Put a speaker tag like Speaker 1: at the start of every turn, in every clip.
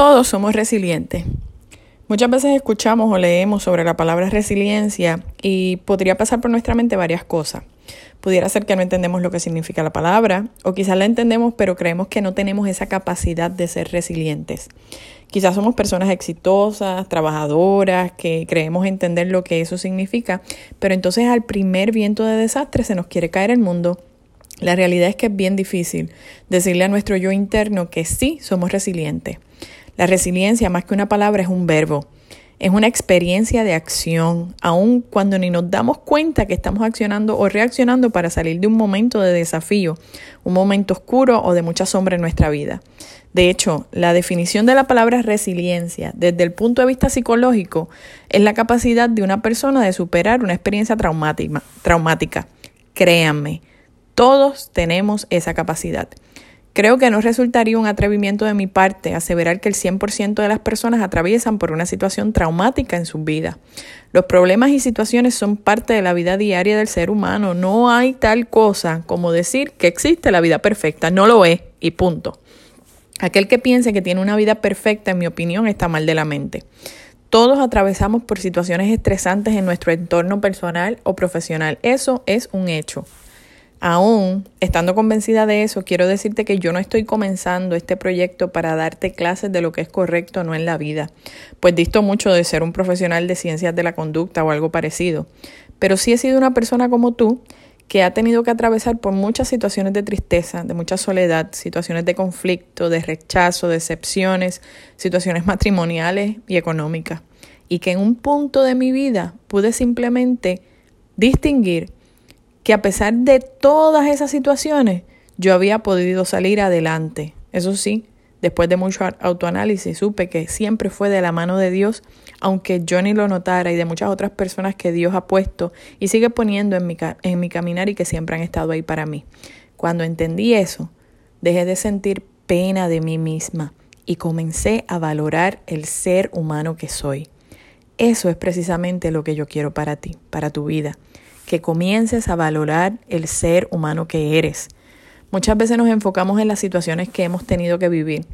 Speaker 1: Todos somos resilientes. Muchas veces escuchamos o leemos sobre la palabra resiliencia y podría pasar por nuestra mente varias cosas. Pudiera ser que no entendemos lo que significa la palabra o quizás la entendemos pero creemos que no tenemos esa capacidad de ser resilientes. Quizás somos personas exitosas, trabajadoras, que creemos entender lo que eso significa, pero entonces al primer viento de desastre se nos quiere caer el mundo. La realidad es que es bien difícil decirle a nuestro yo interno que sí somos resilientes. La resiliencia, más que una palabra, es un verbo. Es una experiencia de acción, aun cuando ni nos damos cuenta que estamos accionando o reaccionando para salir de un momento de desafío, un momento oscuro o de mucha sombra en nuestra vida. De hecho, la definición de la palabra resiliencia desde el punto de vista psicológico es la capacidad de una persona de superar una experiencia traumática. Créanme, todos tenemos esa capacidad. Creo que no resultaría un atrevimiento de mi parte aseverar que el 100% de las personas atraviesan por una situación traumática en su vida. Los problemas y situaciones son parte de la vida diaria del ser humano. No hay tal cosa como decir que existe la vida perfecta. No lo es y punto. Aquel que piense que tiene una vida perfecta, en mi opinión, está mal de la mente. Todos atravesamos por situaciones estresantes en nuestro entorno personal o profesional. Eso es un hecho. Aún estando convencida de eso, quiero decirte que yo no estoy comenzando este proyecto para darte clases de lo que es correcto o no en la vida, pues disto mucho de ser un profesional de ciencias de la conducta o algo parecido, pero sí he sido una persona como tú que ha tenido que atravesar por muchas situaciones de tristeza, de mucha soledad, situaciones de conflicto, de rechazo, decepciones, situaciones matrimoniales y económicas, y que en un punto de mi vida pude simplemente distinguir que a pesar de todas esas situaciones, yo había podido salir adelante. Eso sí, después de mucho autoanálisis, supe que siempre fue de la mano de Dios, aunque yo ni lo notara, y de muchas otras personas que Dios ha puesto y sigue poniendo en mi, en mi caminar y que siempre han estado ahí para mí. Cuando entendí eso, dejé de sentir pena de mí misma y comencé a valorar el ser humano que soy. Eso es precisamente lo que yo quiero para ti, para tu vida que comiences a valorar el ser humano que eres. Muchas veces nos enfocamos en las situaciones que hemos tenido que vivir,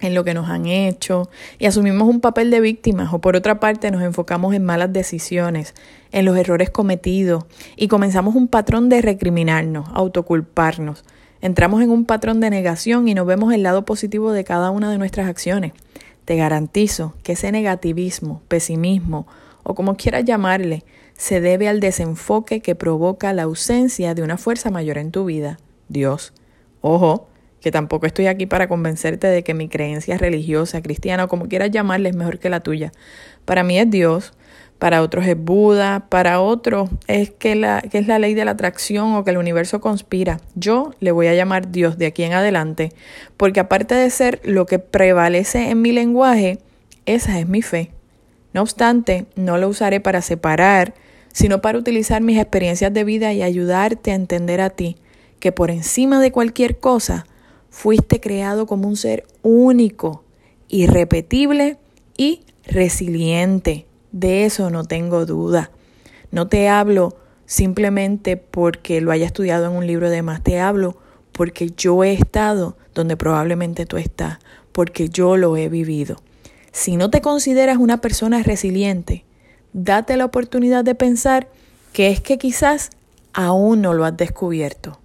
Speaker 1: en lo que nos han hecho y asumimos un papel de víctimas o por otra parte nos enfocamos en malas decisiones, en los errores cometidos y comenzamos un patrón de recriminarnos, autoculparnos. Entramos en un patrón de negación y no vemos el lado positivo de cada una de nuestras acciones. Te garantizo que ese negativismo, pesimismo o como quieras llamarle, se debe al desenfoque que provoca la ausencia de una fuerza mayor en tu vida, Dios. Ojo, que tampoco estoy aquí para convencerte de que mi creencia religiosa, cristiana o como quieras llamarle es mejor que la tuya. Para mí es Dios, para otros es Buda, para otros es que, la, que es la ley de la atracción o que el universo conspira. Yo le voy a llamar Dios de aquí en adelante, porque aparte de ser lo que prevalece en mi lenguaje, esa es mi fe. No obstante, no lo usaré para separar sino para utilizar mis experiencias de vida y ayudarte a entender a ti que por encima de cualquier cosa fuiste creado como un ser único, irrepetible y resiliente. De eso no tengo duda. No te hablo simplemente porque lo haya estudiado en un libro de más, te hablo porque yo he estado donde probablemente tú estás, porque yo lo he vivido. Si no te consideras una persona resiliente, date la oportunidad de pensar que es que quizás aún no lo has descubierto.